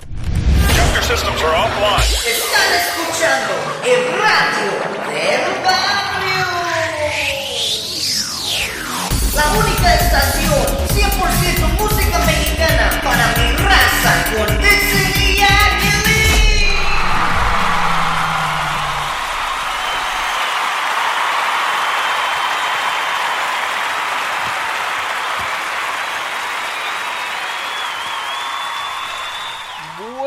Your systems are offline. Están escuchando el radio del barrio. La única estación 100% música mexicana para mi raza con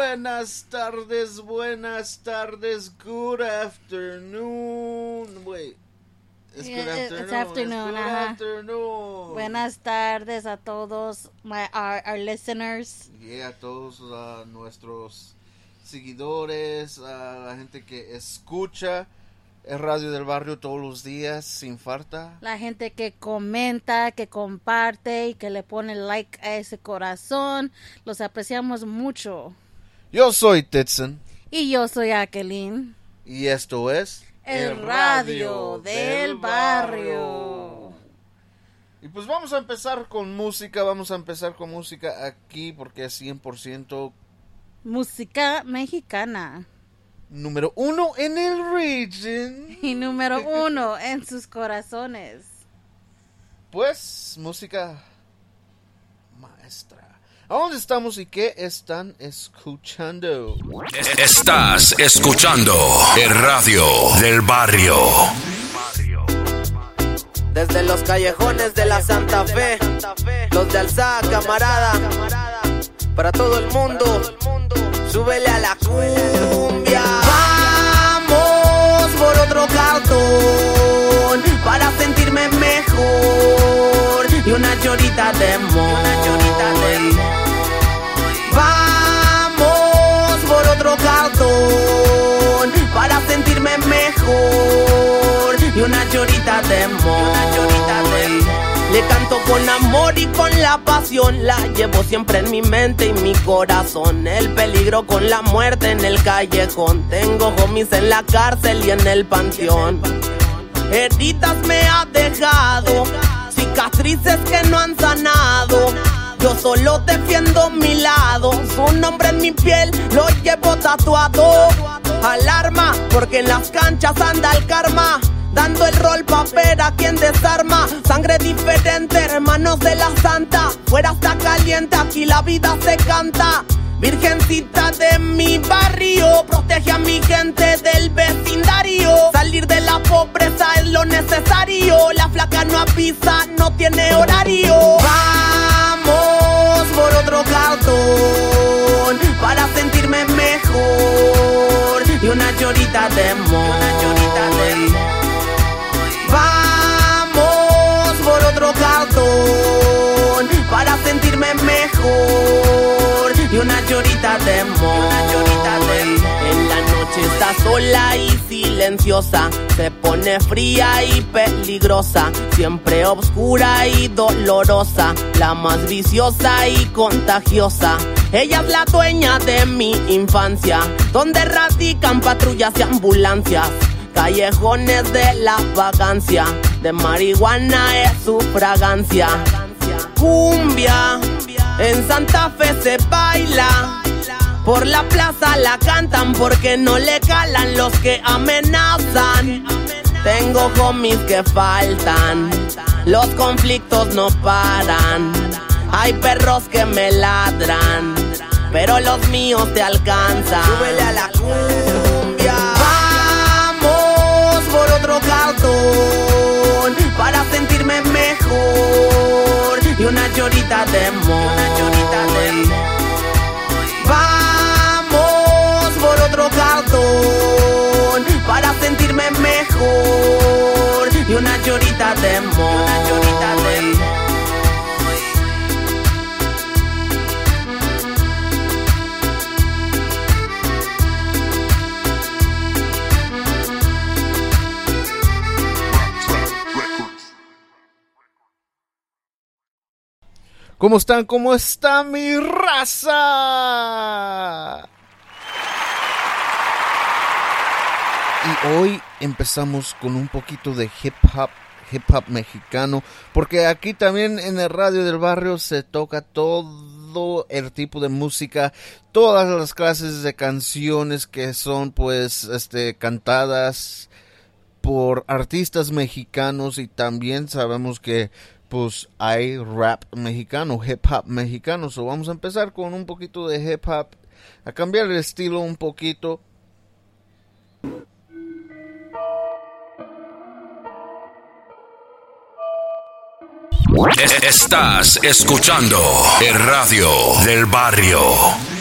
Buenas tardes, buenas tardes, good afternoon. Wait. It's good Yeah, it- afternoon. it's afternoon, good afternoon. Buenas tardes a todos my, our, our listeners. Yeah, a todos uh, nuestros seguidores, a la gente que escucha el radio del barrio todos los días sin falta. La gente que comenta, que comparte y que le pone like a ese corazón. Los apreciamos mucho. Yo soy Tetson Y yo soy Jacqueline. y esto es El radio del barrio. Y pues vamos a empezar con música, vamos a empezar con música aquí porque es 100% Música mexicana. número uno en el region. Y número uno en sus corazones. Pues música maestra. ¿A dónde estamos y qué están escuchando? Estás escuchando el radio del barrio. Desde los callejones de la Santa Fe, los de Alzada, camarada, para todo el mundo, súbele a la cumbia. Vamos por otro cartón, para sentirme mejor, y una chorita de mol. Vamos por otro cartón, para sentirme mejor, y una chorita de mol. Le canto con amor y con la pasión, la llevo siempre en mi mente y mi corazón. El peligro con la muerte en el callejón. Tengo homies en la cárcel y en el panteón. Heridas me ha dejado, cicatrices que no han sanado. Yo solo defiendo mi lado, su nombre en mi piel lo llevo tatuado. Alarma, porque en las canchas anda el karma. Dando el rol pa' ver a quien desarma Sangre diferente, hermanos de la santa Fuera está caliente, aquí la vida se canta Virgencita de mi barrio Protege a mi gente del vecindario. Salir de la pobreza es lo necesario. La flaca no avisa, no tiene horario. Vamos por otro cartón Para sentirme mejor. Y una llorita de amor. Vamos por otro cartón para sentirme mejor de amor. En la noche está sola y silenciosa, se pone fría y peligrosa, siempre oscura y dolorosa, la más viciosa y contagiosa. Ella es la dueña de mi infancia, donde radican patrullas y ambulancias. Callejones de la vagancia, de marihuana es su fragancia. Cumbia, en Santa Fe se baila. Por la plaza la cantan porque no le calan los que amenazan. Tengo homies que faltan, los conflictos no paran. Hay perros que me ladran, pero los míos te alcanzan. Súbele a la cumbia. Vamos por otro cartón para sentirme mejor y una llorita de amor. limón para sentirme mejor y una llorita de moy. ¿Cómo están? ¿Cómo está mi raza? Y hoy empezamos con un poquito de hip hop, hip hop mexicano, porque aquí también en el radio del barrio se toca todo el tipo de música, todas las clases de canciones que son pues este cantadas por artistas mexicanos y también sabemos que pues hay rap mexicano, hip hop mexicano. So vamos a empezar con un poquito de hip hop, a cambiar el estilo un poquito. Estás escuchando el radio del barrio.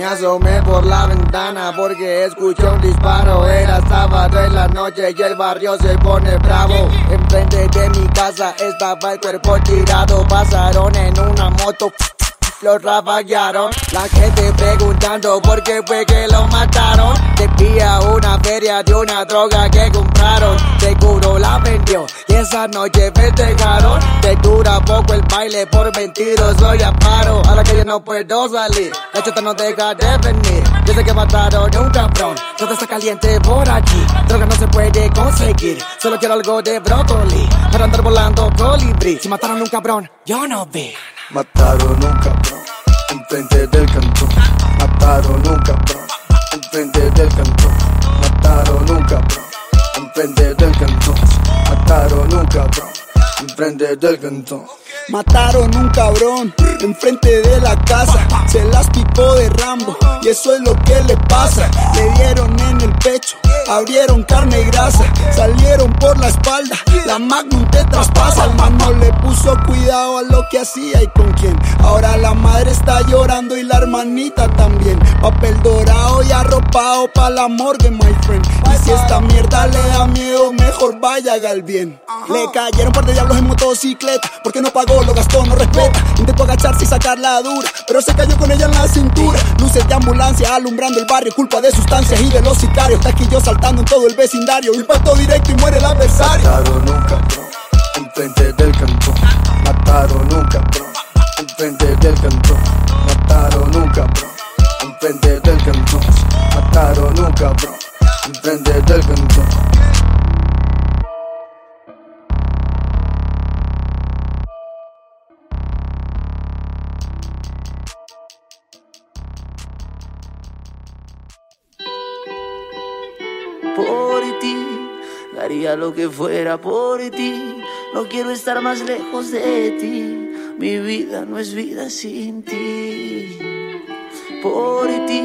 Me asomé por la ventana porque escuché un disparo. Era sábado en la noche y el barrio se pone bravo. Enfrente de mi casa estaba el cuerpo tirado. Pasaron en una moto. Los rafaguearon, la gente preguntando por qué fue que lo mataron. Debía una feria de una droga que compraron. Seguro la vendió y esa noche festejaron. Te dura poco el baile por mentiroso y paro. Ahora que yo no puedo salir, la chota no deja de venir. Yo que mataron a un cabrón, todo está caliente por aquí. Droga no se puede conseguir, solo quiero algo de brócoli. Para andar volando colibrí. Si mataron a un cabrón, yo no vi. Mataron un cabrón enfrente del cantón. Mataron un cabrón enfrente del cantón. Mataron un cabrón enfrente del cantón. Mataron un cabrón enfrente del cantón. Mataron un cabrón enfrente de la casa. Se las picó de Rambo y eso es lo que le pasa. Le dieron en el pecho, abrieron carne y grasa. Salieron por la espalda, la Magnum te traspasa. El mano le puso cuidado a lo que hacía y con quién. Ahora la está llorando y la hermanita también. Papel dorado y arropado pa' la morgue, my friend. Y si esta mierda le da miedo, mejor vaya el bien. Le cayeron un par de diablos en motocicleta porque no pagó, lo gastó, no respeta. Intentó agacharse y sacar la dura, pero se cayó con ella en la cintura. Luces de ambulancia alumbrando el barrio, culpa de sustancias y de los sicarios. Taquillos saltando en todo el vecindario, impacto directo y muere el adversario. Mataron un cabrón enfrente del cantón. Mataron un cabrón enfrente del cantón. Mataron un cabrón enfrente del cantón. Mataron un cabrón enfrente del cantón. por ti. Daría lo que fuera por ti. No quiero estar más lejos de ti. Mi vida no es vida sin ti. Por ti.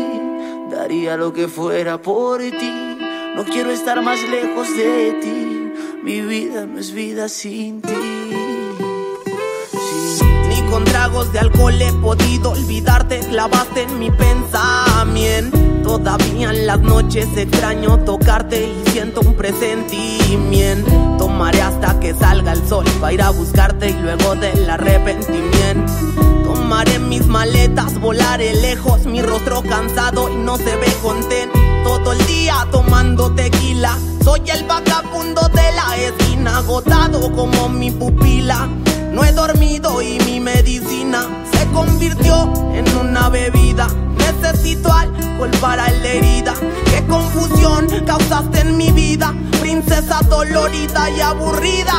Daría lo que fuera por ti. No quiero estar más lejos de ti. Mi vida no es vida sin ti. Con tragos de alcohol he podido olvidarte, clavaste en mi pensamiento. Todavía en las noches extraño tocarte y siento un presentimiento. Tomaré hasta que salga el sol para ir a buscarte y luego del arrepentimiento. Tomaré mis maletas, volaré lejos, mi rostro cansado y no se ve contento. Todo el día tomando tequila, soy el vagabundo de la esquina, agotado como mi pupila. No he dormido y mi medicina se convirtió en una bebida. Necesito alcohol para la herida. Qué confusión causaste en mi vida, princesa dolorida y aburrida.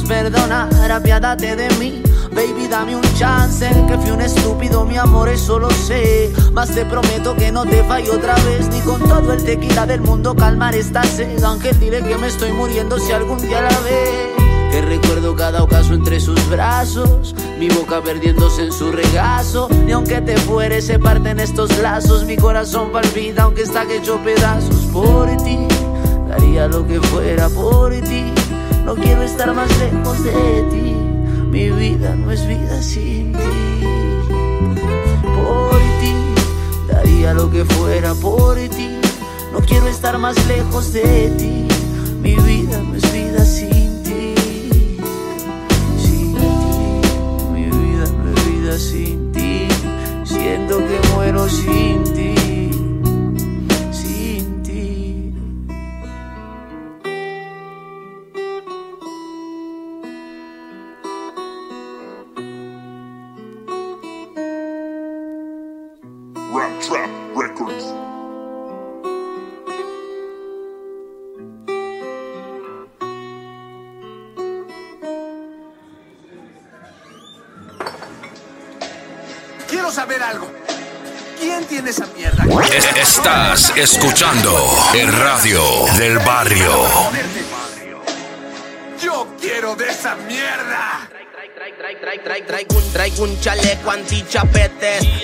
Perdonar. Apiádate de mí. Baby, dame un chance. Que fui un estúpido, mi amor, eso lo sé. Mas te prometo que no te fallo otra vez. Ni con todo el tequila del mundo calmar esta sed. Aunque diré que me estoy muriendo si algún día la ves. Que recuerdo cada ocaso entre sus brazos, mi boca perdiéndose en su regazo. Y aunque te fueres, se parten estos lazos. Mi corazón palpita, aunque está hecho pedazos por ti. Daría lo que fuera por ti. No quiero estar más lejos de ti. Mi vida no es vida sin ti. Por ti, daría lo que fuera por ti. No quiero estar más lejos de ti. Mi vida no es Estás escuchando el radio del barrio. Yo quiero de esa mierda. Traigo un, traigo un chaleco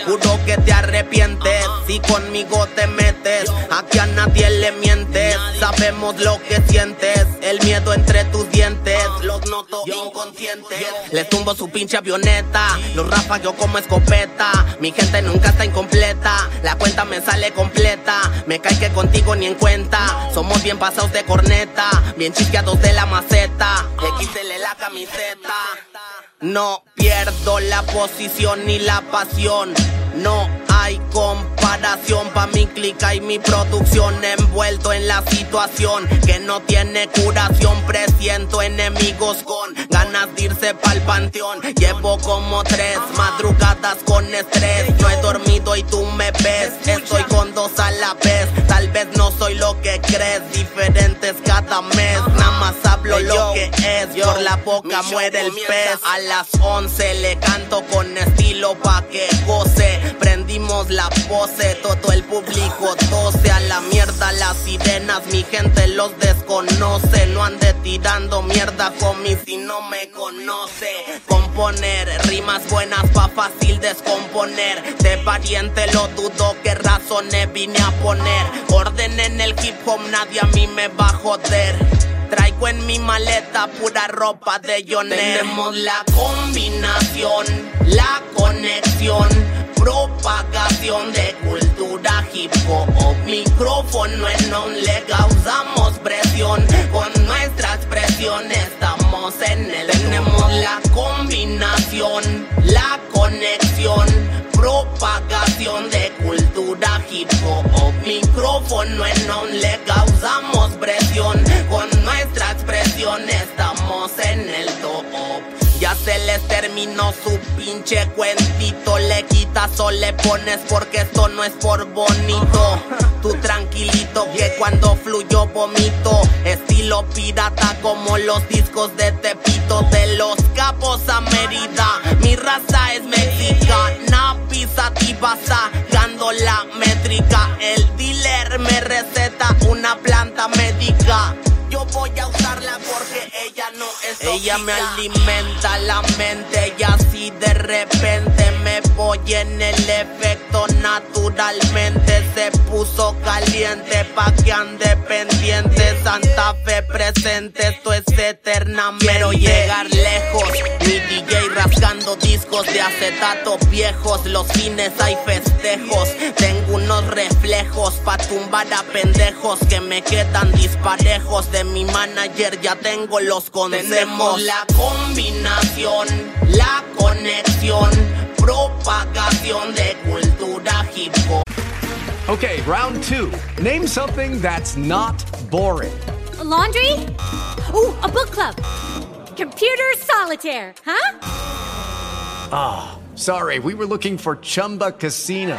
Juro que te arrepientes Si conmigo te metes. Aquí a nadie le mientes Sabemos lo que sientes. El miedo entre tus dientes Los noto inconscientes. Les tumbo su pinche avioneta Los rafa yo como escopeta. Mi gente nunca está incompleta La cuenta me sale completa. Me cae que contigo ni en cuenta Somos bien pasados de corneta. Bien chisqueados de la maceta XL la camiseta no pierdo la posición ni la pasión. No hay comparación pa' mi clica y mi producción envuelto en la situación que no tiene curación. Presiento enemigos con ganas de irse pa'l panteón. Llevo como tres madrugadas con estrés. No he dormido y tú me ves. Estoy con dos a la vez. Tal vez no soy lo que crees. Diferentes cada mes. Nada más hablo lo que es. Por la boca muere el pez. A las 11 le canto con estilo pa' que goce. Prendimos la pose, todo el público tose a la mierda las sirenas. Mi gente los desconoce. No ande tirando mierda con mí si no me conoce. Componer rimas buenas pa' fácil descomponer. De pariente lo dudo que razones vine a poner. Orden en el hip hop, nadie a mí me va a joder. Traigo en mi maleta pura ropa de Joner. Tenemos la combinación, la conexión, propagación de cultura hip hop. Micrófono en on le causamos presión. Con nuestra expresión estamos en el. Tenemos la combinación, la conexión, propagación de cultura hip hop. Micrófono en on le causamos presión. Con nuestra expresión estamos en el top. Ya se les terminó su pinche cuentito. Le quitas o le pones porque esto no es por bonito. Tú tranquilito que cuando fluyo vomito. Estilo pirata como los discos de Tepito. De los capos a Mérida. Mi raza es mexicana. Pisativa sacando la métrica. El dealer me receta una planta médica. Yo voy a porque ella no es Ella me alimenta la mente y así de repente me voy en el efecto naturalmente. Se puso caliente pa' que ande pendiente. Santa Fe presente, esto es eternamente. Quiero llegar lejos, mi DJ rascando discos de acetato viejos. Los fines hay festejos, tengo unos reflejos pa' tumbar a pendejos que me quedan disparejos De mi manager ya tengo los consejos Tenemos la combinación, la conexión propagación de cultura hip hop. Okay, round two. Name something that's not boring. A laundry? Ooh, a book club. Computer solitaire, huh? Ah, sorry, we were looking for Chumba Casino.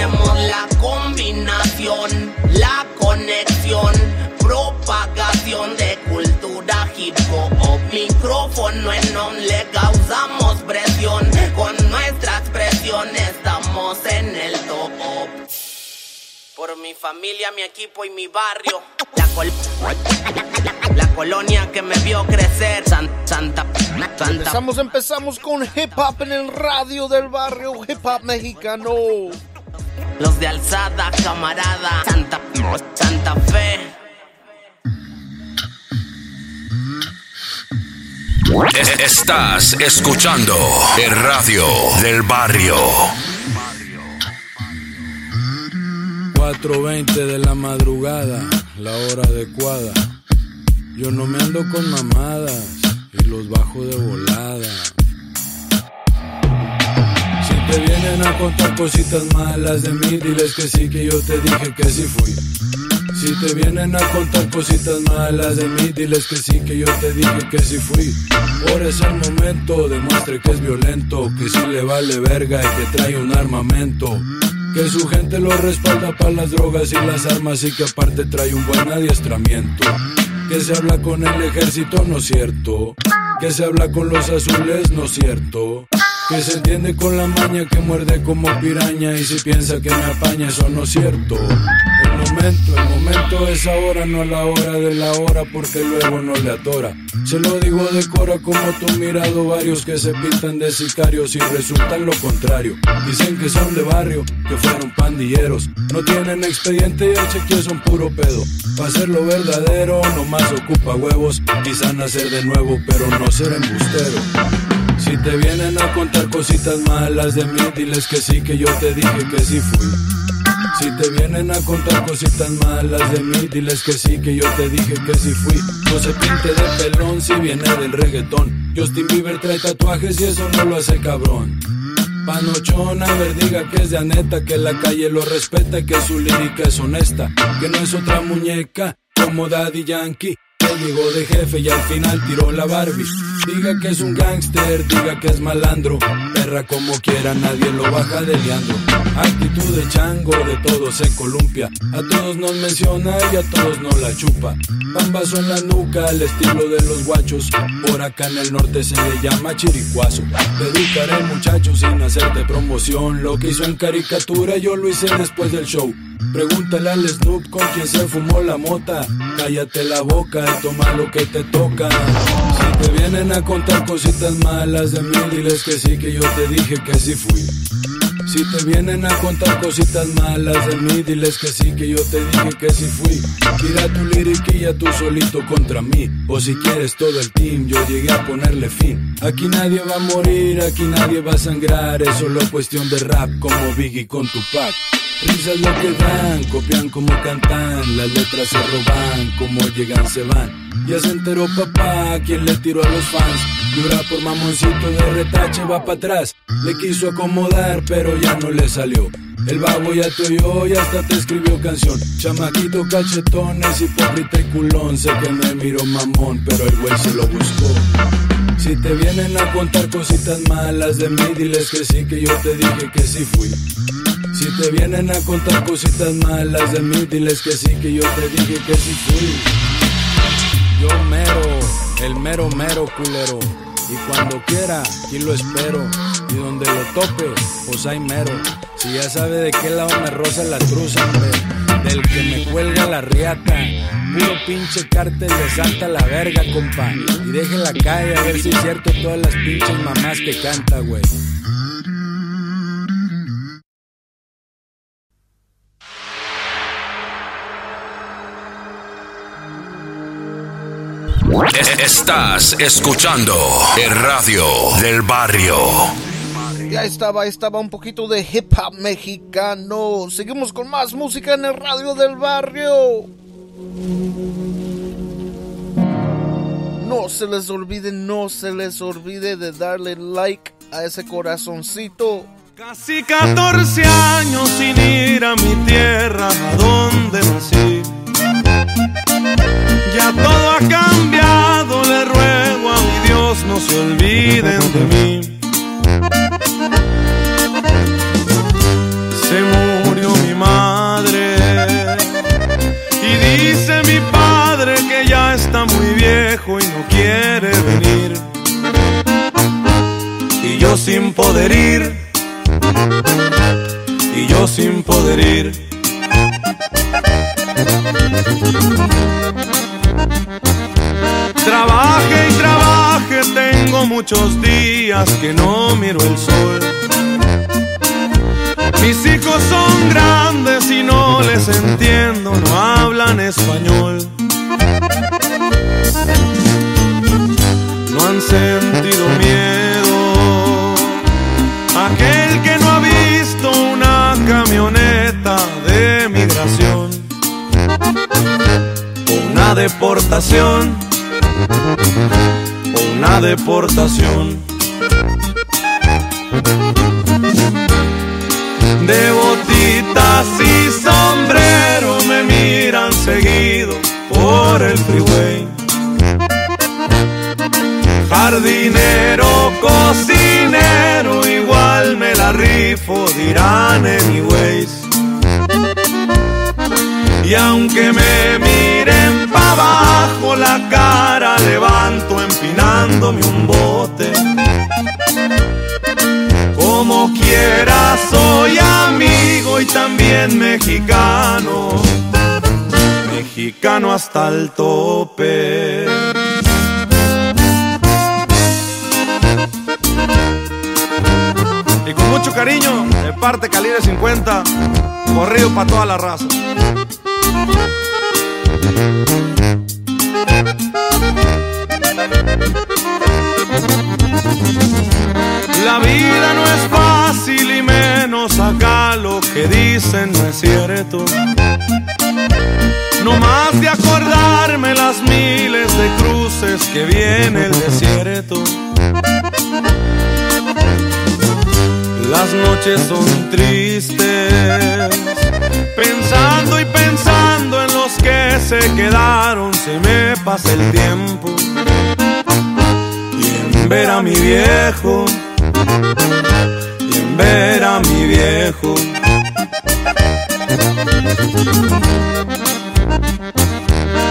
Tenemos la combinación, la conexión, propagación de cultura hip hop. Micrófono en on le causamos presión. Con nuestra expresión estamos en el top. Por mi familia, mi equipo y mi barrio. La, col- la colonia que me vio crecer. San- Santa, Santa. Empezamos, empezamos con hip hop en el radio del barrio, hip hop mexicano. Los de alzada, camarada. Santa, Santa Fe. Es- Estás escuchando el radio del barrio. 4.20 de la madrugada, la hora adecuada. Yo no me ando con mamadas y los bajo de volada. Si te vienen a contar cositas malas de mí, diles que sí, que yo te dije que sí fui. Si te vienen a contar cositas malas de mí, diles que sí, que yo te dije que sí fui. Por ese momento, demuestre que es violento, que sí le vale verga y que trae un armamento. Que su gente lo respalda para las drogas y las armas y que aparte trae un buen adiestramiento. Que se habla con el ejército, no es cierto. Que se habla con los azules, no es cierto. Que se entiende con la maña que muerde como piraña y si piensa que me apaña, eso no es cierto. El momento, el momento es ahora, no la hora de la hora porque luego no le atora. Se lo digo de cora como tú mirado varios que se pintan de sicarios y resultan lo contrario. Dicen que son de barrio, que fueron pandilleros. No tienen expediente y el chequeo son puro pedo. Para hacerlo verdadero, nomás ocupa huevos. Quizá nacer de nuevo, pero no ser embustero. Si te vienen a contar cositas malas de mí, diles que sí, que yo te dije que sí fui. Si te vienen a contar cositas malas de mí, diles que sí, que yo te dije que sí fui. No se pinte de pelón si viene del reggaetón. Justin Bieber trae tatuajes y eso no lo hace cabrón. Panochón, a ver, diga que es de Aneta, que la calle lo respeta y que su lírica es honesta. Que no es otra muñeca como Daddy Yankee. Llegó de jefe y al final tiró la Barbie. Diga que es un gángster, diga que es malandro. Perra como quiera, nadie lo baja de Leandro. Actitud de chango, de todo se columpia. A todos nos menciona y a todos nos la chupa. Bambazo en la nuca, al estilo de los guachos. Por acá en el norte se le llama chiricuazo. Te educaré muchacho sin hacerte promoción. Lo que hizo en caricatura yo lo hice después del show. Pregúntale al Snoop con quien se fumó la mota. Cállate la boca y toma lo que te toca. Si te vienen a contar cositas malas de mí, diles que sí, que yo te dije que sí fui. Si te vienen a contar cositas malas de mí, diles que sí, que yo te dije que sí fui. Tira tu liriquilla tú solito contra mí. O si quieres todo el team, yo llegué a ponerle fin. Aquí nadie va a morir, aquí nadie va a sangrar. Es solo cuestión de rap como Biggie con Tupac. Risas lo que dan, copian como cantan, las letras se roban, como llegan se van. Ya se enteró papá, quien le tiró a los fans. Dura por mamoncito de retache, va para atrás. Le quiso acomodar, pero ya no le salió. El babo ya te oyó y hasta te escribió canción. Chamaquito cachetón, es hipócrita y culón. Sé que me miró mamón, pero el güey se lo buscó. Si te vienen a contar cositas malas de mí, diles que sí, que yo te dije que sí fui. Si te vienen a contar cositas malas de mí, diles que sí, que yo te dije que sí fui. Yo mero, el mero mero culero. Y cuando quiera, aquí lo espero. Y donde lo tope, pues hay mero. Si ya sabe de qué lado me roza la truza, hombre. Del que me cuelga la riata. Puro pinche cártel de Santa la verga, compa. Y deje la calle a ver si es cierto todas las pinches mamás que canta, güey. Estás escuchando el radio del barrio. Ya estaba, estaba un poquito de hip hop mexicano. Seguimos con más música en el radio del barrio. No se les olvide, no se les olvide de darle like a ese corazoncito. Casi 14 años sin ir a mi tierra, a donde nací. Ya todo ha cambiado, le ruego a mi Dios no se olviden de mí. Se murió mi madre y dice mi padre que ya está muy viejo y no quiere venir. Y yo sin poder ir, y yo sin poder ir. Trabaje y trabaje, tengo muchos días que no miro el sol. Mis hijos son grandes y no les entiendo, no hablan español. No han sentido miedo. Aquel que no ha visto una camioneta de migración o una deportación o una deportación. De botitas y sombrero me miran seguido por el freeway. Jardinero, cocinero, igual me la rifo, dirán anyways. Y aunque me miren pa' abajo, la cara levanto empinándome un bote. Como quiera soy amigo y también mexicano, mexicano hasta el tope. Y con mucho cariño, de parte Calibre 50, corrido para toda la raza. La vida no es fácil y menos acá lo que dicen no es cierto. No más de acordarme las miles de cruces que viene el desierto. Las noches son tristes, pensando y pensando se quedaron, se me pasa el tiempo. Y en ver a mi viejo, y en ver a mi viejo.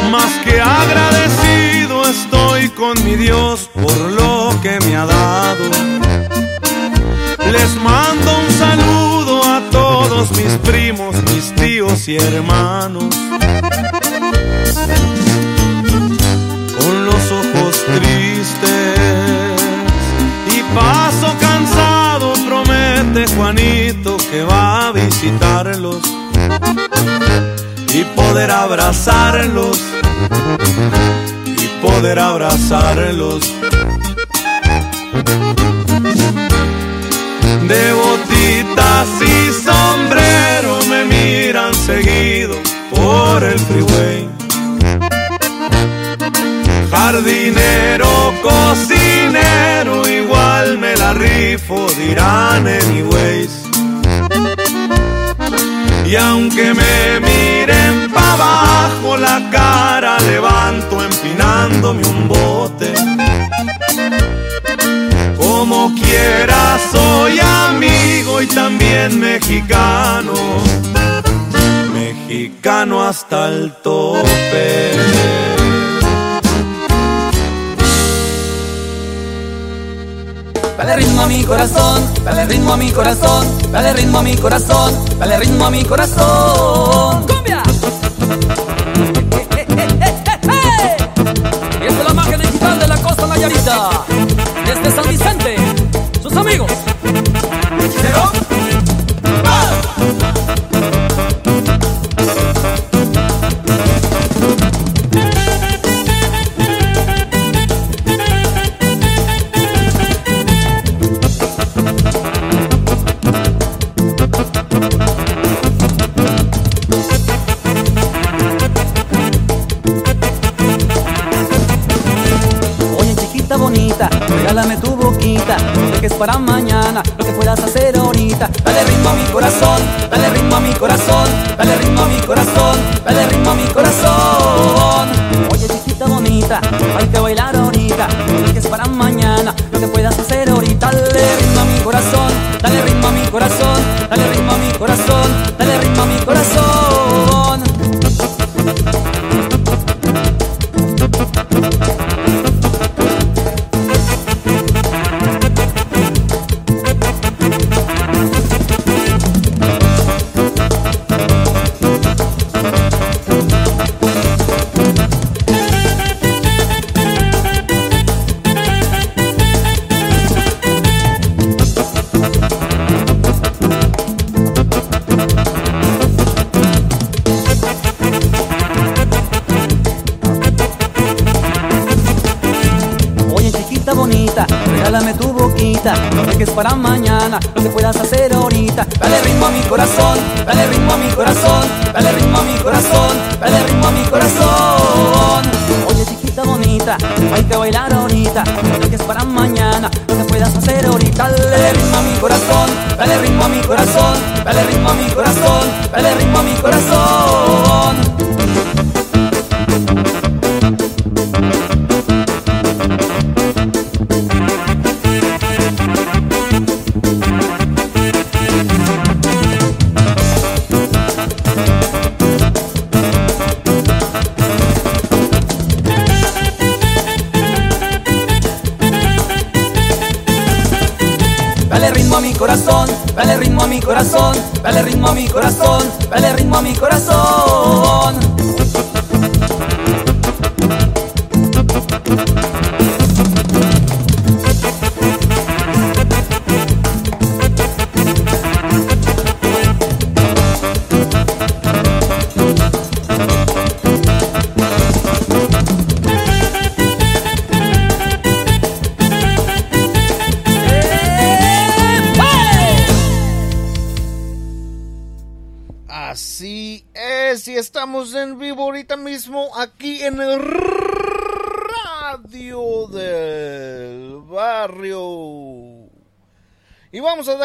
Más que agradecido estoy con mi Dios por lo que me ha dado. Les mando un saludo a todos mis primos, mis tíos y hermanos. Con los ojos tristes y paso cansado, promete Juanito que va a visitarlos y poder abrazarlos y poder abrazarlos. De botitas y sombrero me miran seguido por el freeway. Jardinero, cocinero, igual me la rifo, dirán anyways. Y aunque me miren pa' abajo, la cara levanto empinándome un bote. Como quiera soy amigo y también mexicano, mexicano hasta el tope. Dale ritmo a mi corazón, dale ritmo a mi corazón, dale ritmo a mi corazón, dale ritmo a mi corazón. ¡Cumbia! Y esta es la magia digital de la costa Nayarita. Desde San Vicente, sus amigos. Cero. No dejes para mañana lo que puedas hacer ahorita. Dale ritmo a mi corazón, dale ritmo a mi corazón, dale ritmo a mi corazón, dale ritmo a mi corazón. Oye chiquita bonita, hay que bailar ahorita, no dejes para mañana dejes para mañana lo que puedas hacer ahorita. Dale ritmo a mi corazón, dale ritmo a mi corazón, dale ritmo a mi corazón, dale ritmo a mi corazón. Oye chiquita bonita, hay que bailar ahorita, no dejes para mañana lo que puedas hacer ahorita. Dale ritmo a mi corazón, dale ritmo a mi corazón, dale ritmo a mi corazón,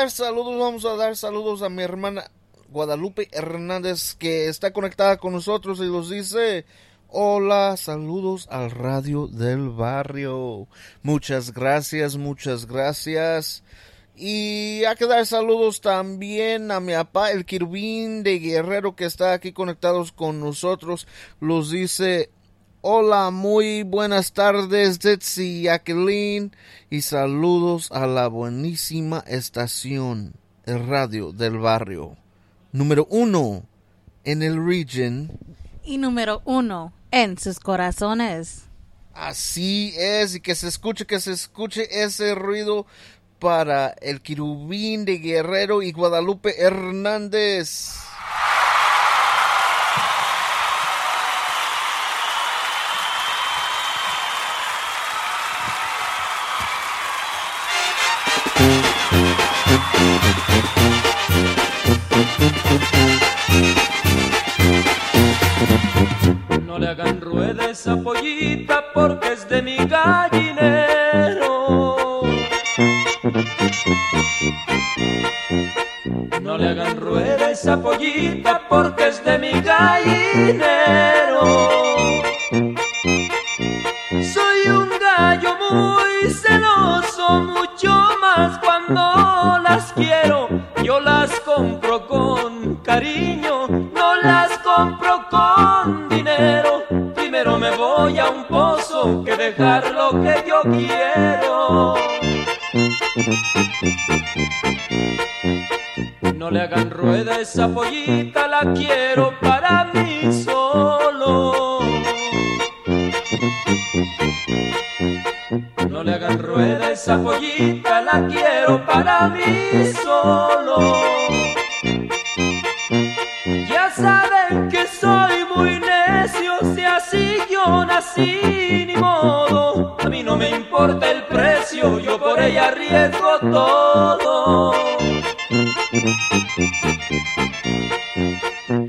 dar saludos, vamos a dar saludos a mi hermana Guadalupe Hernández que está conectada con nosotros y nos dice, hola, saludos al radio del barrio. Muchas gracias, muchas gracias. Y hay que dar saludos también a mi papá, el Kirvin de Guerrero, que está aquí conectados con nosotros. Los dice, hola, muy buenas tardes, Detsy y Jacqueline. Y saludos a la buenísima estación, radio del barrio. Número uno en el region. Y número uno en sus corazones. Así es, y que se escuche, que se escuche ese ruido para el querubín de Guerrero y Guadalupe Hernández. No le hagan rueda esa pollita porque es de mi gallinero. No le hagan rueda esa pollita porque es de mi gallinero. Soy un gallo muy celoso, mucho más cuando compro con dinero. Primero me voy a un pozo que dejar lo que yo quiero. No le hagan rueda esa pollita, la quiero para mí solo. No le hagan rueda esa pollita, la quiero para mí solo. Ya saben soy muy necio, si así yo nací, ni modo. A mí no me importa el precio, yo por ella arriesgo todo.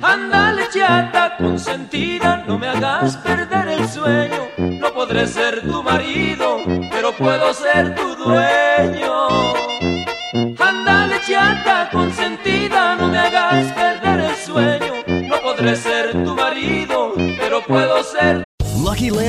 Ándale chata consentida, no me hagas perder el sueño. No podré ser tu marido, pero puedo ser tu dueño.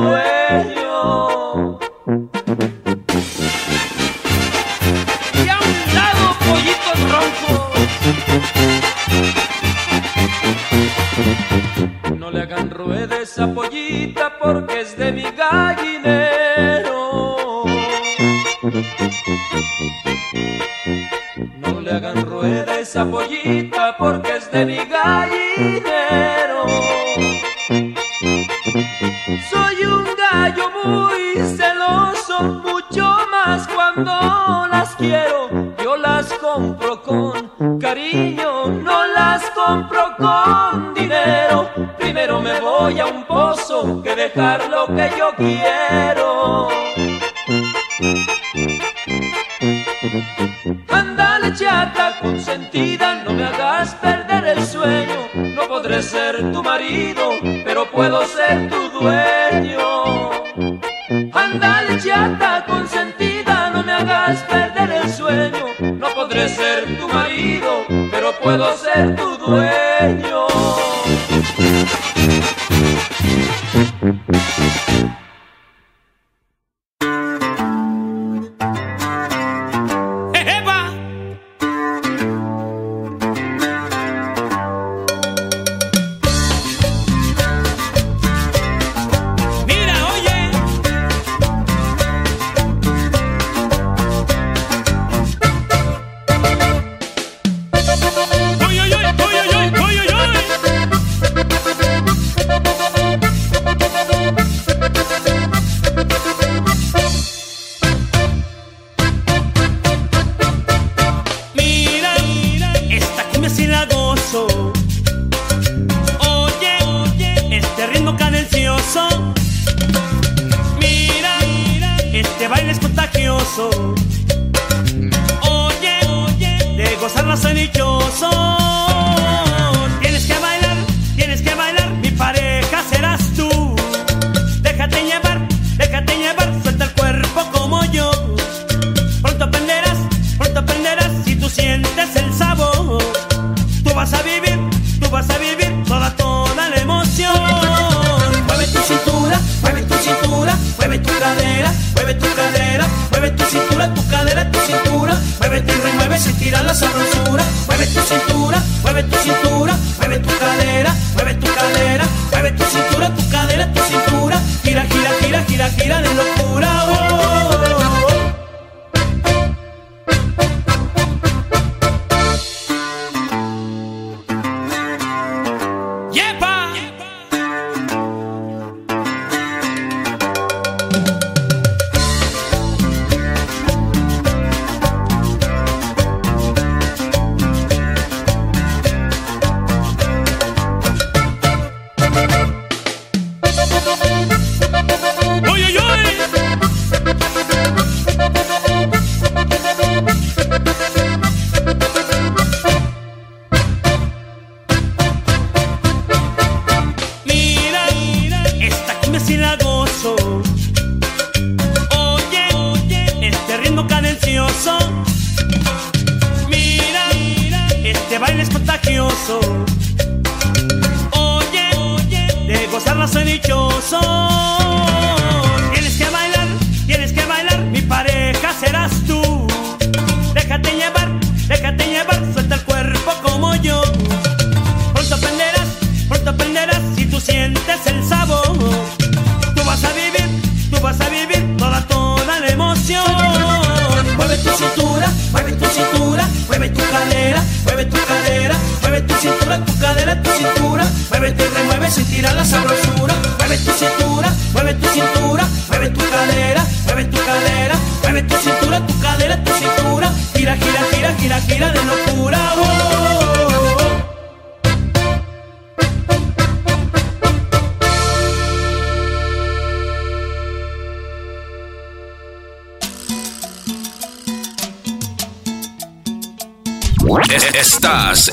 Y a lado, pollitos roncos. No le hagan rueda esa pollita porque es de mi gallinero. No le hagan rueda esa pollita porque es de mi gallinero. Cariño, no las compro con dinero. Primero me voy a un pozo que dejar lo que yo quiero. Ándale chata consentida, no me hagas perder el sueño. No podré ser tu marido, pero puedo ser tu dueño. Ándale chata puedo ser tu dueño.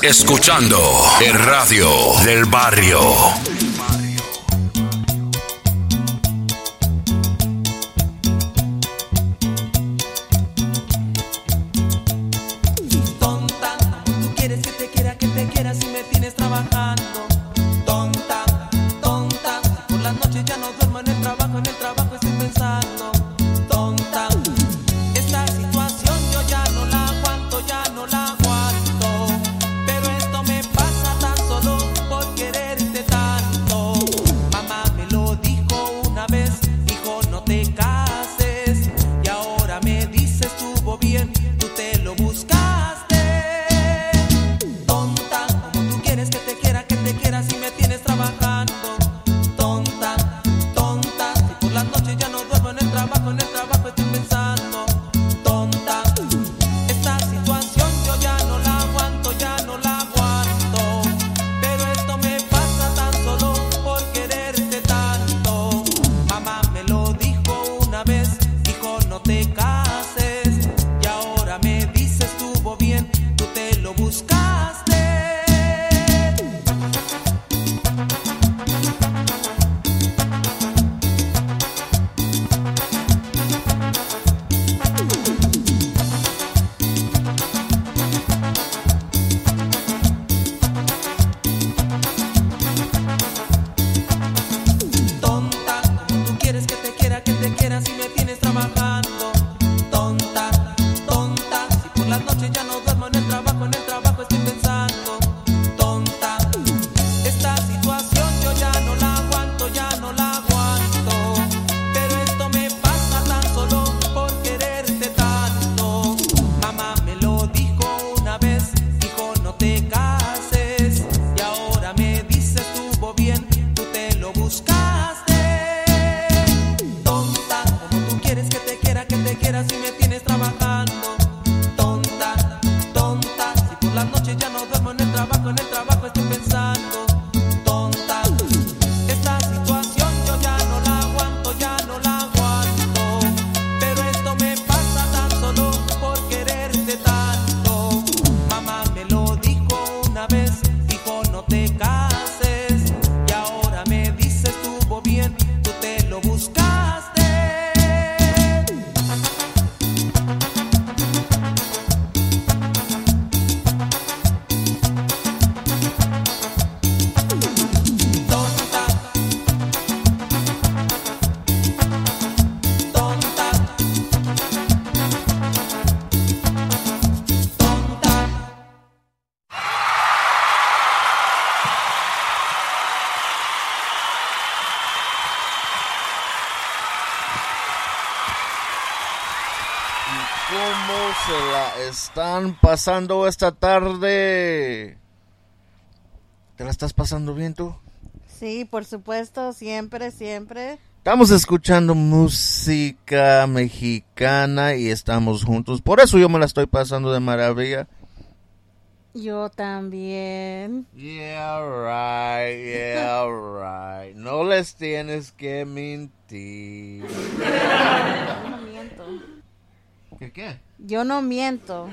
escuchando el radio del barrio. pasando esta tarde? ¿Te la estás pasando bien tú? Sí, por supuesto, siempre, siempre. Estamos escuchando música mexicana y estamos juntos. Por eso yo me la estoy pasando de maravilla. Yo también. Yeah, right, yeah, right. No les tienes que mentir. No miento. Qué? Yo no miento.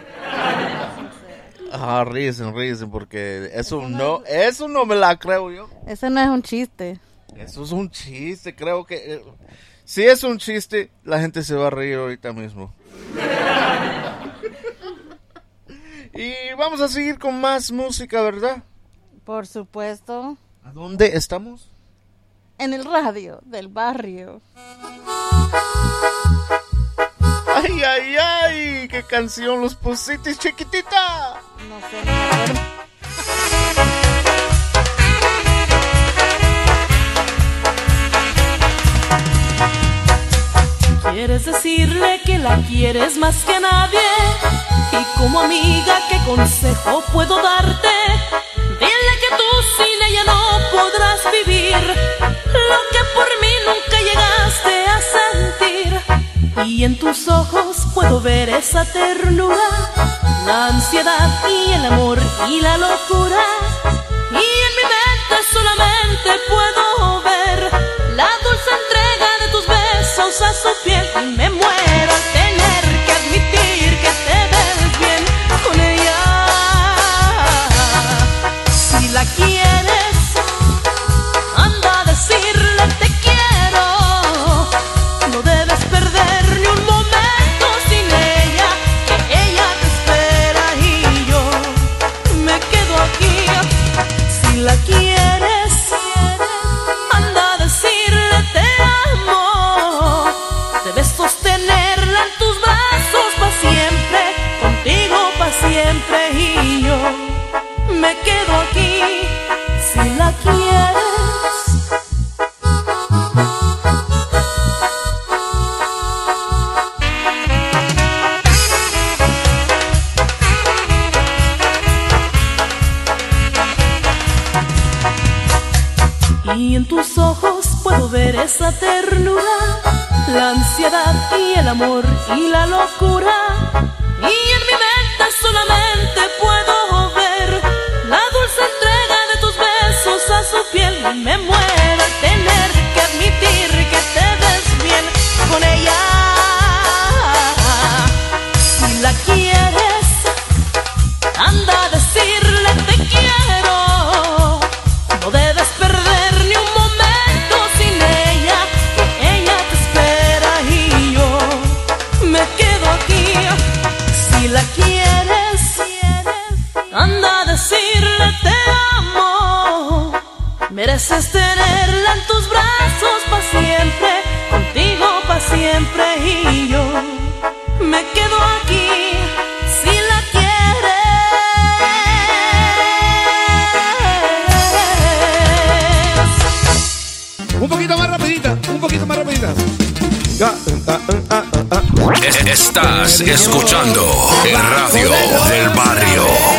Ah, risen, risen, porque eso, no, eso no me la creo yo. Eso no es un chiste. Eso es un chiste, creo que... Eh, si es un chiste, la gente se va a reír ahorita mismo. y vamos a seguir con más música, ¿verdad? Por supuesto. ¿A dónde estamos? En el radio del barrio. ¡Ay, ay, ay! ¿Qué canción los pusiste, chiquitita? No sé. Quieres decirle que la quieres más que nadie y como amiga qué consejo puedo darte. Dile que tú sin ella no podrás vivir lo que por mí nunca llegaste a sentir. Y en tus ojos puedo ver esa ternura, la ansiedad y el amor y la locura. Y en mi mente solamente puedo ver la dulce entrega de tus besos a su piel. Y me muero la ansiedad y el amor y la locura. Y en mi mente solamente Escuchando el radio del barrio.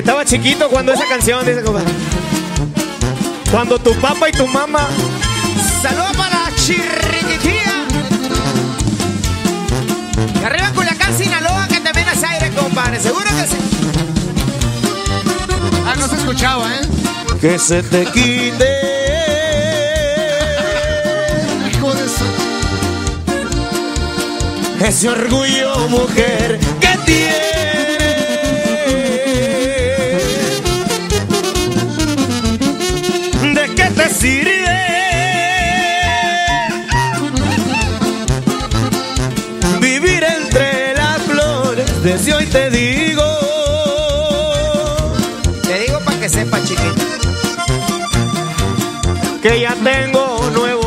Estaba chiquito cuando esa canción dice. Cuando tu papá y tu mamá Saludos para la chirriquitía. Y arriba en Culiacán, Sinaloa, que también hace aire, compadre. Seguro que sí. Ah, no se escuchaba, ¿eh? que se te quite. Hijo de su... Ese orgullo, mujer, desde hoy te digo. Te digo para que sepa, chiquita. que ya tengo nuevos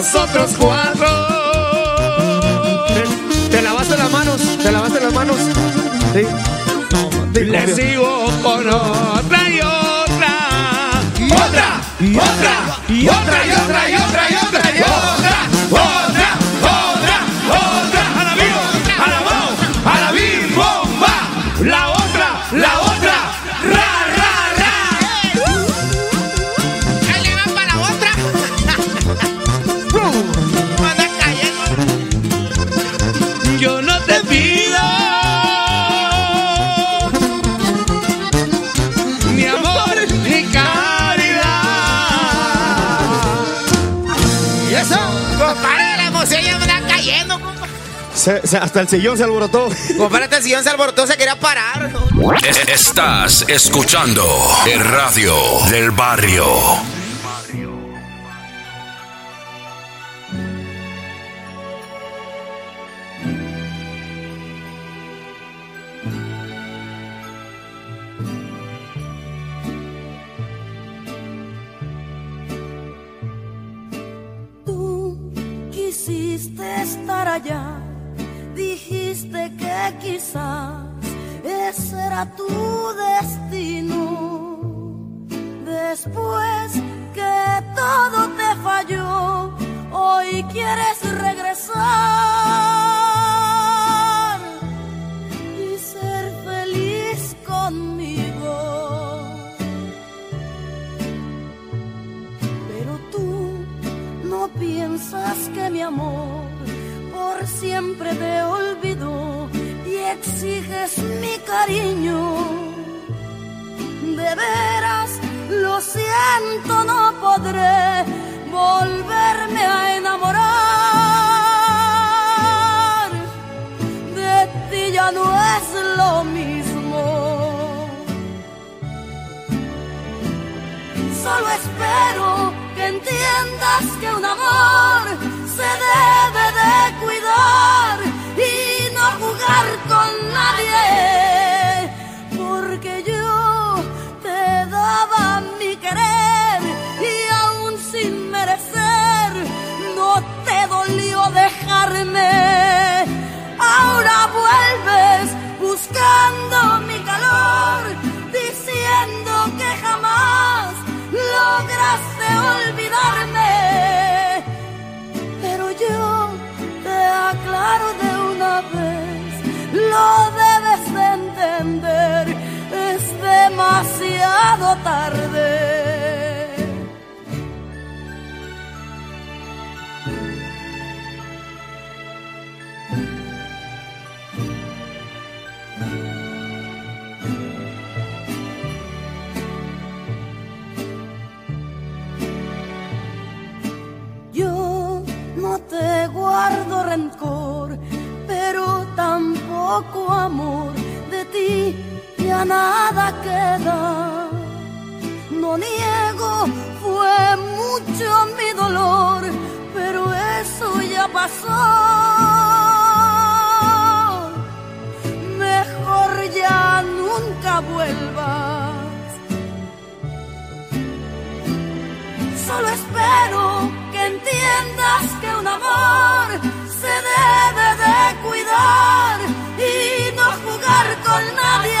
los otros cuatro. ¿Te, te lavaste las manos? ¿Te lavaste las manos? Sí. Le sigo con otra hasta el sillón se alborotó. Compadre, este sillón se alborotó, se quería parar. Estás escuchando el radio del barrio. Lo mismo. Solo espero que entiendas que un amor se debe de cuidar y no jugar con nadie. Porque yo te daba mi querer y aún sin merecer no te dolió dejarme. Ahora vuelves buscando mi calor, diciendo que jamás lograste olvidarme. Pero yo te aclaro de una vez, lo debes de entender, es demasiado tarde. Te guardo rencor, pero tampoco amor. De ti ya nada queda. No niego, fue mucho mi dolor, pero eso ya pasó. Mejor ya nunca vuelvas. Solo espero entiendas que un amor se debe de cuidar y no jugar con nadie.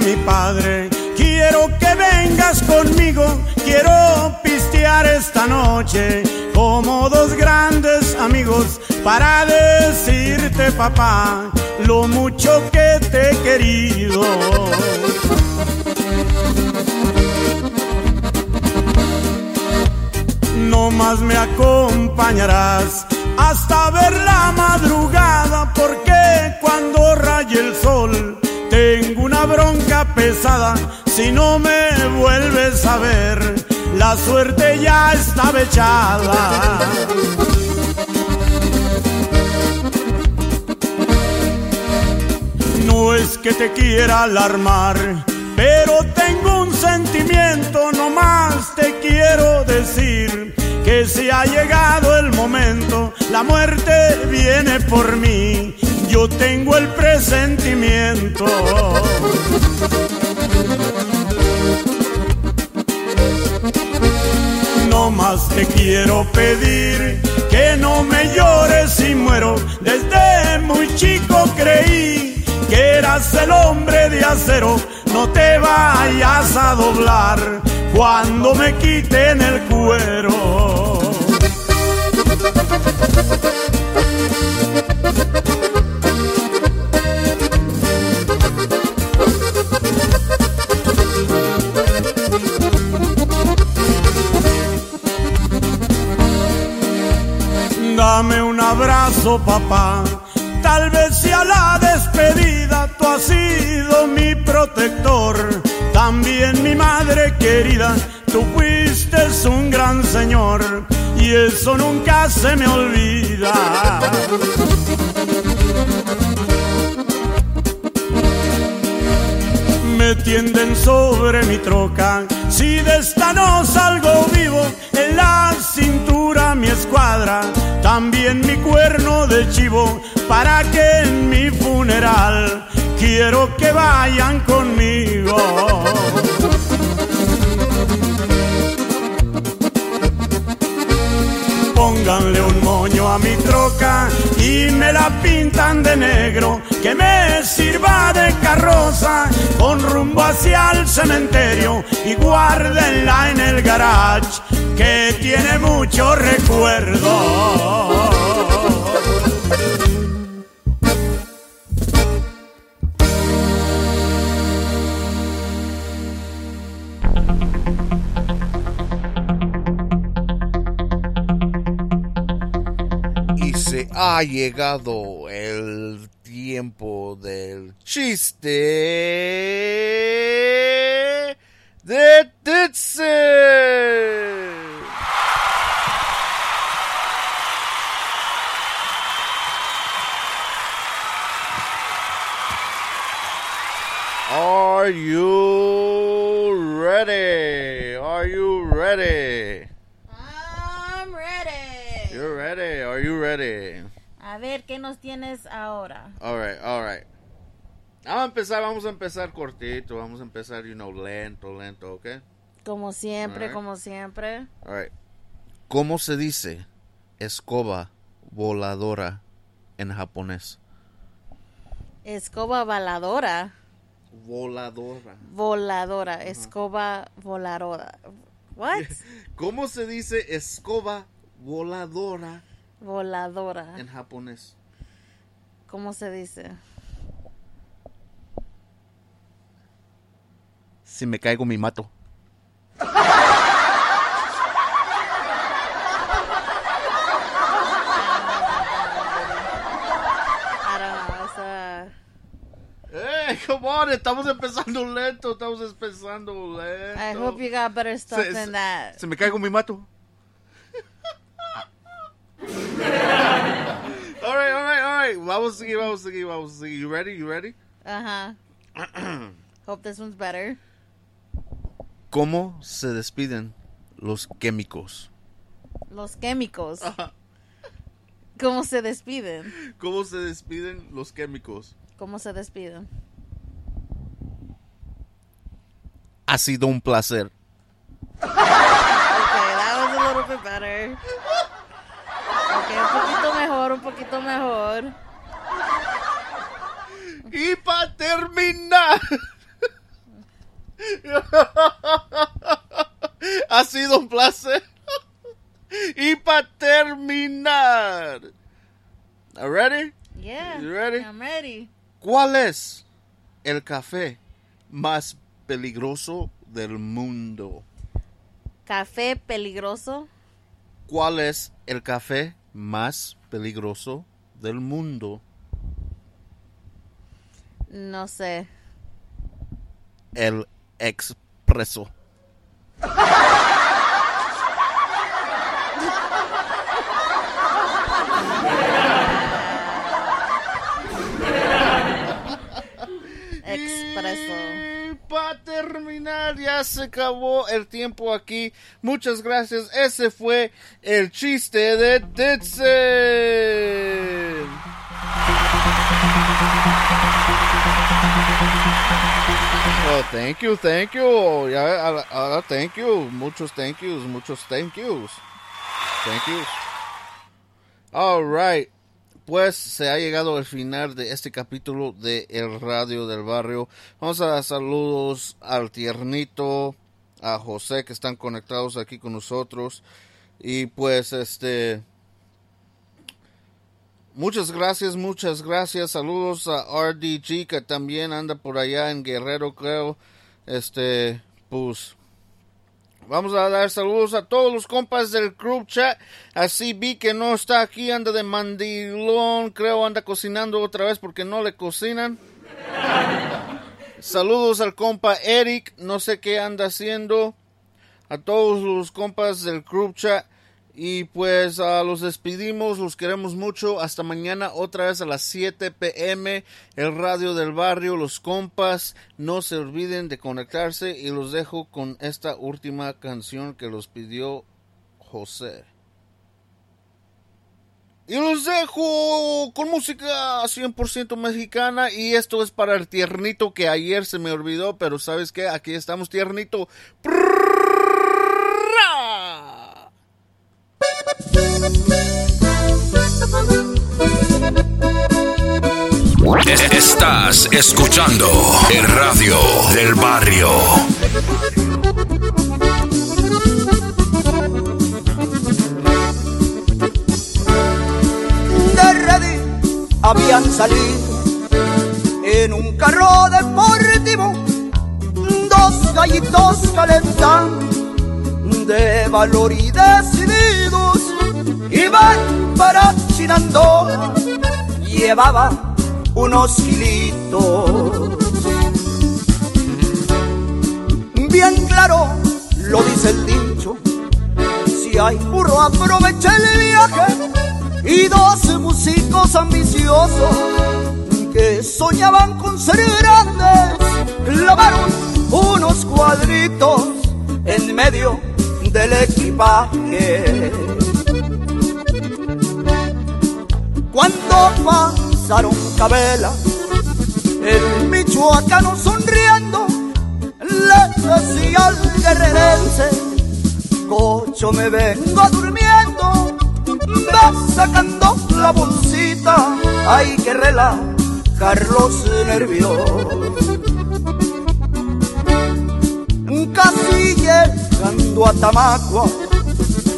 Mi padre, quiero que vengas conmigo, quiero pistear esta noche como dos grandes amigos para decirte papá lo mucho que te he querido. No más me acompañarás hasta ver la madrugada porque cuando raye el sol tengo una bronca pesada si no me vuelves a ver la suerte ya está echada no es que te quiera alarmar pero tengo un sentimiento nomás te quiero decir que si ha llegado el momento, la muerte viene por mí. Yo tengo el presentimiento. No más te quiero pedir que no me llores si muero. Desde muy chico creí que eras el hombre de acero. No te vayas a doblar cuando me quiten el cuero. Abrazo, papá. Tal vez sea la despedida, tú has sido mi protector. También mi madre querida, tú fuiste un gran señor y eso nunca se me olvida. Me tienden sobre mi troca, si de esta no salgo vivo, en la cintura mi escuadra, también mi cuerno de chivo, para que en mi funeral quiero que vayan conmigo. Pónganle un moño a mi troca y me la pintan de negro, que me sirva de carroza con rumbo hacia el cementerio y guárdenla en el garage, que tiene mucho recuerdo. Y se ha llegado el tiempo del chiste de Ditzel. Are you ready? Are you ready? I'm ready. You're ready. Are you ready? A ver, ¿qué nos tienes ahora? All right, all right. Vamos a empezar, vamos a empezar cortito, vamos a empezar, you know, lento, lento, ¿ok? Como siempre, Alright. como siempre. All right. ¿Cómo se dice escoba voladora en japonés? Escoba voladora. Voladora. Voladora. Escoba voladora. What? ¿Cómo se dice escoba voladora Voladora. en japonés? ¿Cómo se dice? Si me caigo, me mato. I don't know. It's, uh, Hey, come on, estamos empezando lento, estamos empezando lento. I hope you got better stuff Se- than se- that. Si me caigo, me mato. all right, all right, all right. Vamos a seguir, vamos a seguir, vamos a seguir. You ready? You ready? Uh huh. hope this one's better. ¿Cómo se despiden los químicos? Los químicos. ¿Cómo se despiden? ¿Cómo se despiden los químicos? ¿Cómo se despiden? Ha sido un placer. Okay, that was a little bit better. Okay, un poquito mejor, un poquito mejor. Y para terminar. ha sido un placer. Y para terminar. Are ready? Yeah. You ready? I'm ready. ¿Cuál es el café más peligroso del mundo? Café peligroso. ¿Cuál es el café más peligroso del mundo? No sé. El expreso. Expreso. Terminar, ya se acabó el tiempo aquí. Muchas gracias. Ese fue el chiste de Ditsen. Oh, thank you, thank you. Ya, thank you. Muchos thank yous, muchos thank yous. Thank yous. All right. Pues se ha llegado al final de este capítulo de El Radio del Barrio. Vamos a dar saludos al tiernito, a José que están conectados aquí con nosotros. Y pues este... Muchas gracias, muchas gracias. Saludos a RDG que también anda por allá en Guerrero, creo. Este, pues Vamos a dar saludos a todos los compas del group chat. Así vi que no está aquí, anda de mandilón, creo anda cocinando otra vez porque no le cocinan. Saludos al compa Eric, no sé qué anda haciendo. A todos los compas del group chat. Y pues a los despedimos, los queremos mucho. Hasta mañana otra vez a las 7 pm. El radio del barrio, los compas. No se olviden de conectarse y los dejo con esta última canción que los pidió José. Y los dejo con música 100% mexicana y esto es para el tiernito que ayer se me olvidó, pero sabes qué, aquí estamos tiernito. Estás escuchando el radio del barrio. de ready habían salido en un carro deportivo dos gallitos calentando de valor y decididos iban para Chinandó llevaba unos kilitos. Bien claro lo dice el dicho si hay burro aprovecha el viaje. Y dos músicos ambiciosos que soñaban con ser grandes clavaron unos cuadritos en medio del equipaje. Cuando pasaron Cabela, el michoacano sonriendo le decía al guerrerense, Cocho me vengo durmiendo va sacando la bolsita, hay que relajar los nervios. Casi llegando a Tamacua,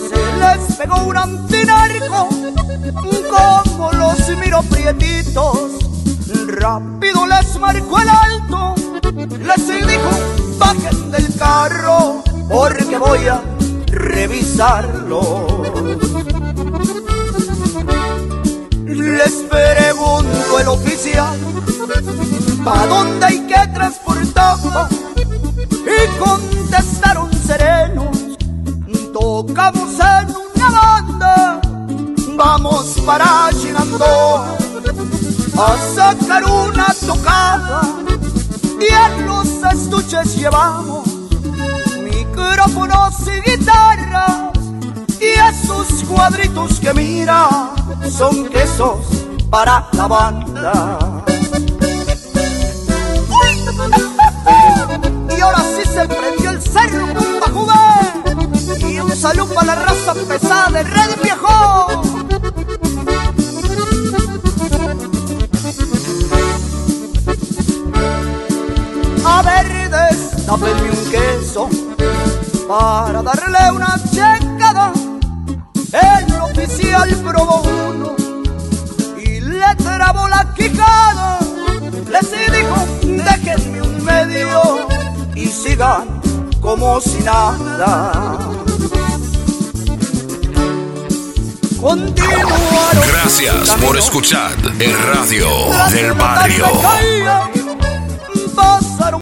se les pegó un antinarco, como los miro prietitos, rápido les marcó el alto, les dijo, bajen del carro, porque voy a revisarlo. Les pregunto el oficial, ¿pa' dónde hay que transportar? Y contestaron serenos, tocamos en una banda, vamos para Chinandó a sacar una tocada. Y en los estuches llevamos micrófonos y guitarras. Y esos cuadritos que mira son quesos para la banda. Y ahora sí se prendió el cerro Juve y un saludo para la raza pesada de Red Viejo. A ver, dame un queso para darle una checada. El oficial probó uno y le trabó la quijada. Les dijo, déjenme un medio y sigan como si nada. Continuaron Gracias por escuchar el radio del barrio.